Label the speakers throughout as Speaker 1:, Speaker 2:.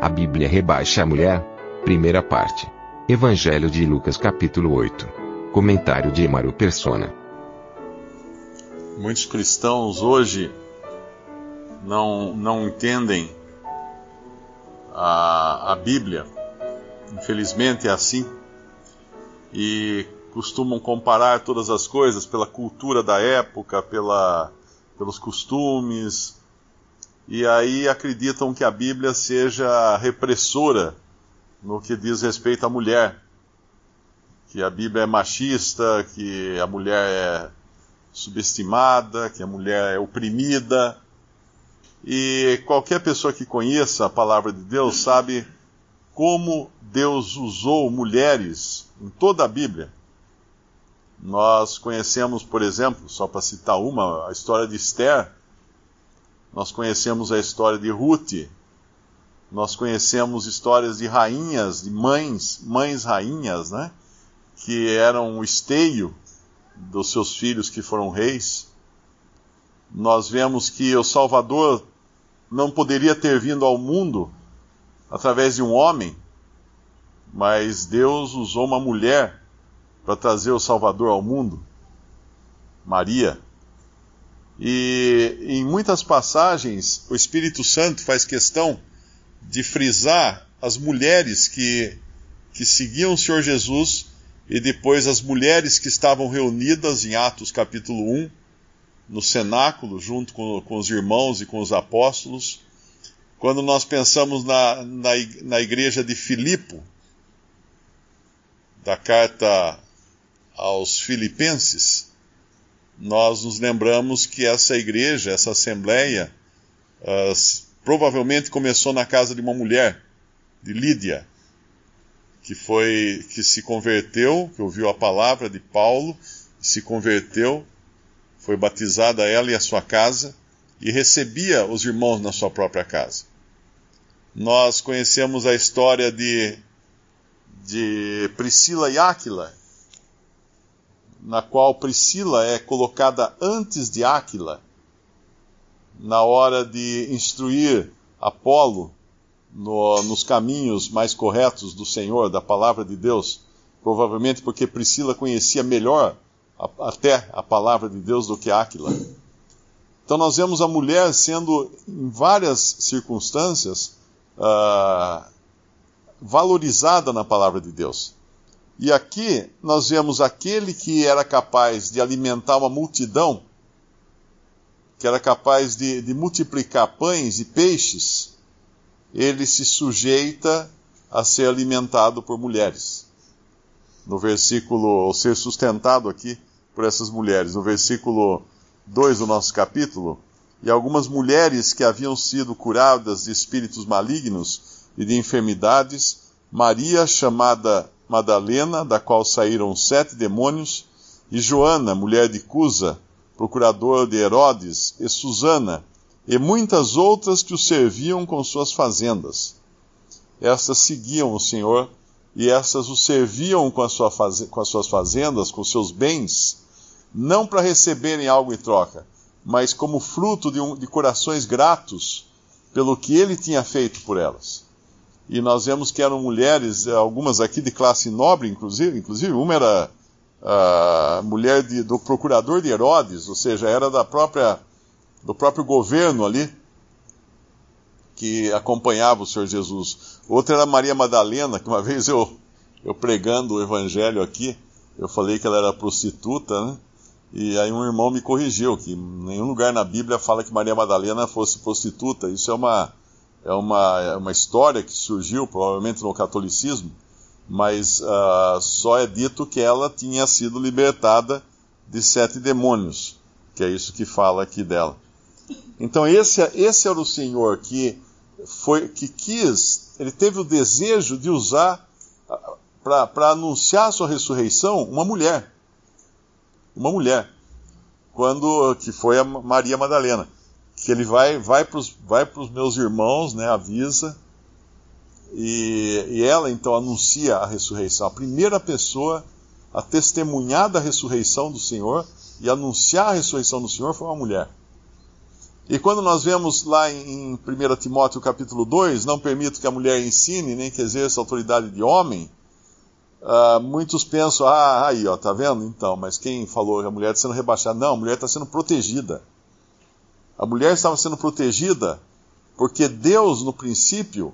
Speaker 1: A Bíblia rebaixa a mulher? Primeira parte. Evangelho de Lucas capítulo 8. Comentário de Emaro Persona.
Speaker 2: Muitos cristãos hoje não, não entendem a, a Bíblia. Infelizmente é assim. E costumam comparar todas as coisas pela cultura da época, pela, pelos costumes, e aí acreditam que a Bíblia seja repressora no que diz respeito à mulher. Que a Bíblia é machista, que a mulher é subestimada, que a mulher é oprimida. E qualquer pessoa que conheça a palavra de Deus sabe como Deus usou mulheres em toda a Bíblia. Nós conhecemos, por exemplo, só para citar uma, a história de Esther. Nós conhecemos a história de Ruth, nós conhecemos histórias de rainhas, de mães, mães rainhas, né? Que eram o esteio dos seus filhos que foram reis. Nós vemos que o Salvador não poderia ter vindo ao mundo através de um homem, mas Deus usou uma mulher para trazer o Salvador ao mundo, Maria. E em muitas passagens o Espírito Santo faz questão de frisar as mulheres que, que seguiam o Senhor Jesus e depois as mulheres que estavam reunidas em Atos capítulo 1, no cenáculo, junto com, com os irmãos e com os apóstolos. Quando nós pensamos na, na, na igreja de Filipo, da carta aos Filipenses, nós nos lembramos que essa igreja, essa assembleia, uh, provavelmente começou na casa de uma mulher, de Lídia, que foi que se converteu, que ouviu a palavra de Paulo, se converteu, foi batizada ela e a sua casa e recebia os irmãos na sua própria casa. Nós conhecemos a história de, de Priscila e Áquila, na qual Priscila é colocada antes de Áquila, na hora de instruir Apolo no, nos caminhos mais corretos do Senhor, da palavra de Deus, provavelmente porque Priscila conhecia melhor a, até a palavra de Deus do que Áquila. Então nós vemos a mulher sendo, em várias circunstâncias, uh, valorizada na palavra de Deus. E aqui nós vemos aquele que era capaz de alimentar uma multidão que era capaz de, de multiplicar pães e peixes, ele se sujeita a ser alimentado por mulheres. No versículo, ou ser sustentado aqui por essas mulheres. No versículo 2 do nosso capítulo, e algumas mulheres que haviam sido curadas de espíritos malignos e de enfermidades, Maria, chamada Madalena, da qual saíram sete demônios, e Joana, mulher de Cusa, procurador de Herodes, e Susana, e muitas outras que o serviam com suas fazendas. Estas seguiam o Senhor, e estas o serviam com, sua com as suas fazendas, com seus bens, não para receberem algo em troca, mas como fruto de, um, de corações gratos pelo que ele tinha feito por elas. E nós vemos que eram mulheres, algumas aqui de classe nobre, inclusive, inclusive uma era a mulher de, do procurador de Herodes, ou seja, era da própria, do próprio governo ali, que acompanhava o Senhor Jesus. Outra era Maria Madalena, que uma vez eu, eu pregando o evangelho aqui, eu falei que ela era prostituta, né? E aí um irmão me corrigiu que nenhum lugar na Bíblia fala que Maria Madalena fosse prostituta. Isso é uma, é uma, é uma história que surgiu provavelmente no catolicismo mas uh, só é dito que ela tinha sido libertada de sete demônios, que é isso que fala aqui dela. Então esse, esse era o Senhor que foi que quis, ele teve o desejo de usar para anunciar a sua ressurreição uma mulher. Uma mulher. Quando que foi a Maria Madalena, que ele vai vai para os vai pros meus irmãos, né, avisa e, e ela então anuncia a ressurreição. A primeira pessoa a testemunhar da ressurreição do Senhor e anunciar a ressurreição do Senhor foi uma mulher. E quando nós vemos lá em 1 Timóteo capítulo 2, não permito que a mulher ensine, nem que exerça autoridade de homem, uh, muitos pensam, ah, aí, ó, tá vendo? Então, mas quem falou que a mulher está sendo rebaixada? Não, a mulher está sendo protegida. A mulher estava sendo protegida porque Deus, no princípio,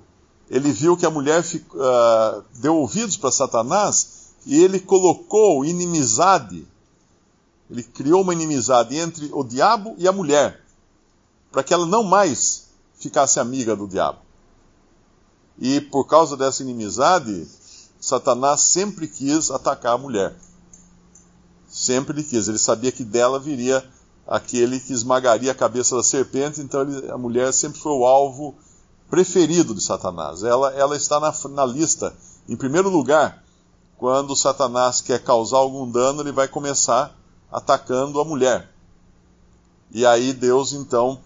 Speaker 2: ele viu que a mulher uh, deu ouvidos para Satanás e ele colocou inimizade, ele criou uma inimizade entre o diabo e a mulher para que ela não mais ficasse amiga do diabo. E por causa dessa inimizade, Satanás sempre quis atacar a mulher. Sempre ele quis. Ele sabia que dela viria aquele que esmagaria a cabeça da serpente, então ele, a mulher sempre foi o alvo preferido de Satanás. Ela, ela está na, na lista, em primeiro lugar, quando Satanás quer causar algum dano, ele vai começar atacando a mulher. E aí Deus então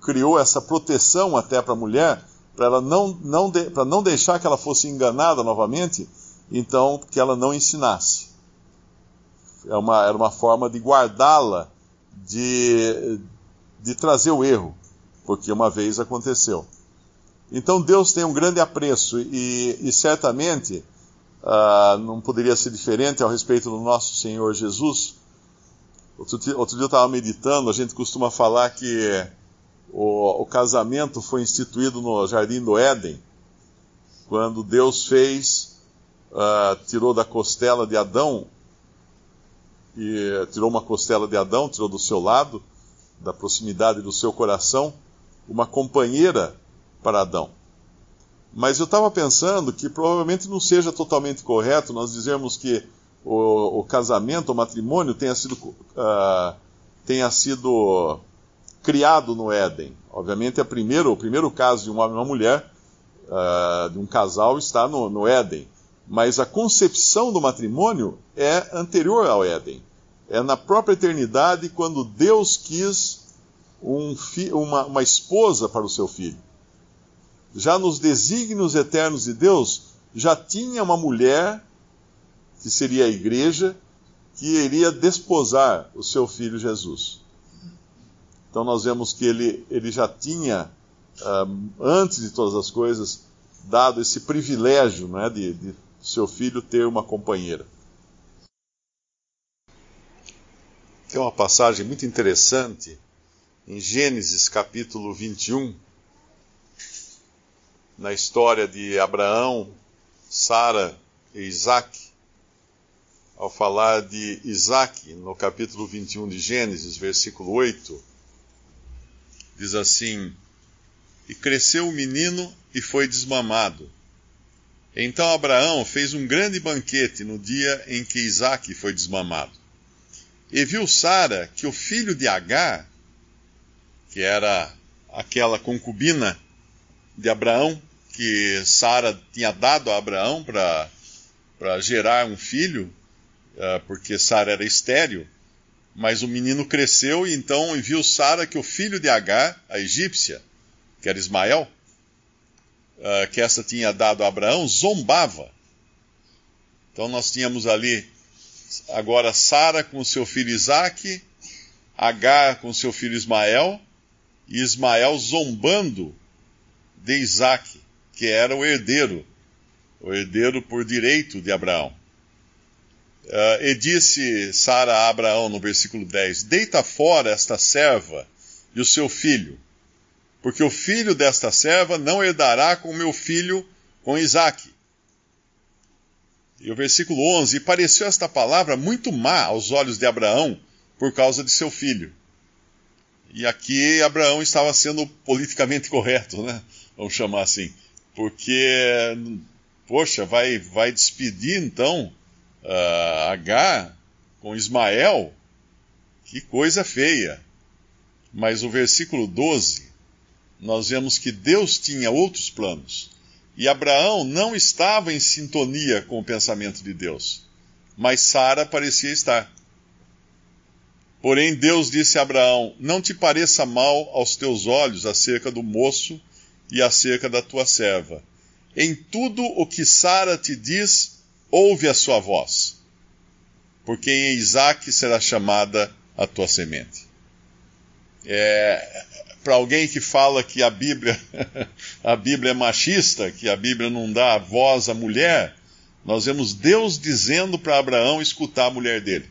Speaker 2: criou essa proteção até para a mulher, para ela não, não, de, não deixar que ela fosse enganada novamente, então que ela não ensinasse. É uma, era uma forma de guardá-la de, de trazer o erro, porque uma vez aconteceu. Então Deus tem um grande apreço e, e certamente uh, não poderia ser diferente ao respeito do nosso Senhor Jesus. Outro, outro dia eu estava meditando, a gente costuma falar que o, o casamento foi instituído no Jardim do Éden, quando Deus fez, uh, tirou da costela de Adão, e tirou uma costela de Adão, tirou do seu lado, da proximidade do seu coração, uma companheira para Adão. Mas eu estava pensando que provavelmente não seja totalmente correto nós dizermos que o, o casamento, o matrimônio tenha sido, uh, tenha sido criado no Éden. Obviamente, é primeiro, o primeiro caso de uma mulher, uh, de um casal, está no, no Éden. Mas a concepção do matrimônio é anterior ao Éden. É na própria eternidade, quando Deus quis um uma, uma esposa para o seu filho. Já nos desígnios eternos de Deus, já tinha uma mulher, que seria a igreja, que iria desposar o seu filho Jesus. Então nós vemos que ele, ele já tinha, uh, antes de todas as coisas, dado esse privilégio né, de, de seu filho ter uma companheira. Tem uma passagem muito interessante em Gênesis capítulo 21, na história de Abraão, Sara e Isaac. Ao falar de Isaac, no capítulo 21 de Gênesis, versículo 8, diz assim: E cresceu o menino e foi desmamado. Então Abraão fez um grande banquete no dia em que Isaque foi desmamado. E viu Sara que o filho de Agar, que era aquela concubina de Abraão, que Sara tinha dado a Abraão para gerar um filho, uh, porque Sara era estéril, mas o menino cresceu e então viu Sara que o filho de Agar, a egípcia, que era Ismael, uh, que essa tinha dado a Abraão, zombava. Então nós tínhamos ali agora Sara com seu filho Isaque, Agar com seu filho Ismael, e Ismael zombando de Isaque, que era o herdeiro, o herdeiro por direito de Abraão. Uh, e disse Sara a Abraão no versículo 10: Deita fora esta serva e o seu filho, porque o filho desta serva não herdará com meu filho, com Isaque. E o versículo 11: E pareceu esta palavra muito má aos olhos de Abraão por causa de seu filho. E aqui Abraão estava sendo politicamente correto, né? Vamos chamar assim. Porque, poxa, vai, vai despedir então uh, H com Ismael, que coisa feia. Mas o versículo 12, nós vemos que Deus tinha outros planos. E Abraão não estava em sintonia com o pensamento de Deus, mas Sara parecia estar. Porém, Deus disse a Abraão: Não te pareça mal aos teus olhos acerca do moço e acerca da tua serva. Em tudo o que Sara te diz, ouve a sua voz, porque em Isaac será chamada a tua semente. É, Para alguém que fala que a Bíblia, a Bíblia é machista, que a Bíblia não dá voz à mulher, nós vemos Deus dizendo para Abraão escutar a mulher dele.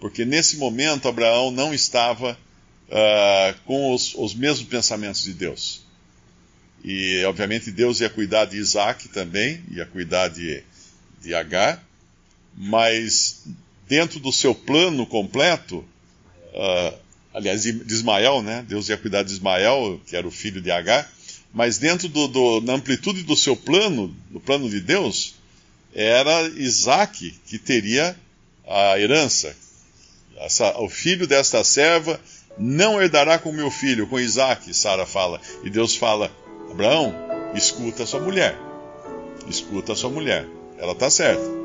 Speaker 2: Porque nesse momento Abraão não estava uh, com os, os mesmos pensamentos de Deus. E, obviamente, Deus ia cuidar de Isaac também, ia cuidar de, de Agar, mas dentro do seu plano completo, uh, aliás, de Ismael, né? Deus ia cuidar de Ismael, que era o filho de Agar, mas dentro do, do, da amplitude do seu plano, do plano de Deus, era Isaac que teria a herança. Essa, o filho desta serva não herdará com meu filho, com Isaac, Sara fala. E Deus fala: Abraão, escuta a sua mulher. Escuta a sua mulher. Ela está certa.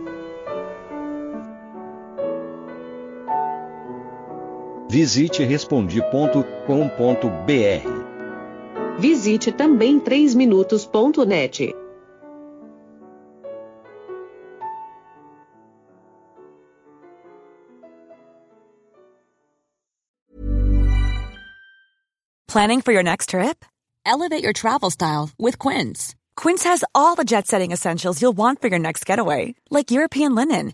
Speaker 3: Visite respondi.com.br.
Speaker 4: Visite também 3minutos.net.
Speaker 5: Planning for your next trip? Elevate your travel style with Quince. Quince has all the jet setting essentials you'll want for your next getaway, like European linen,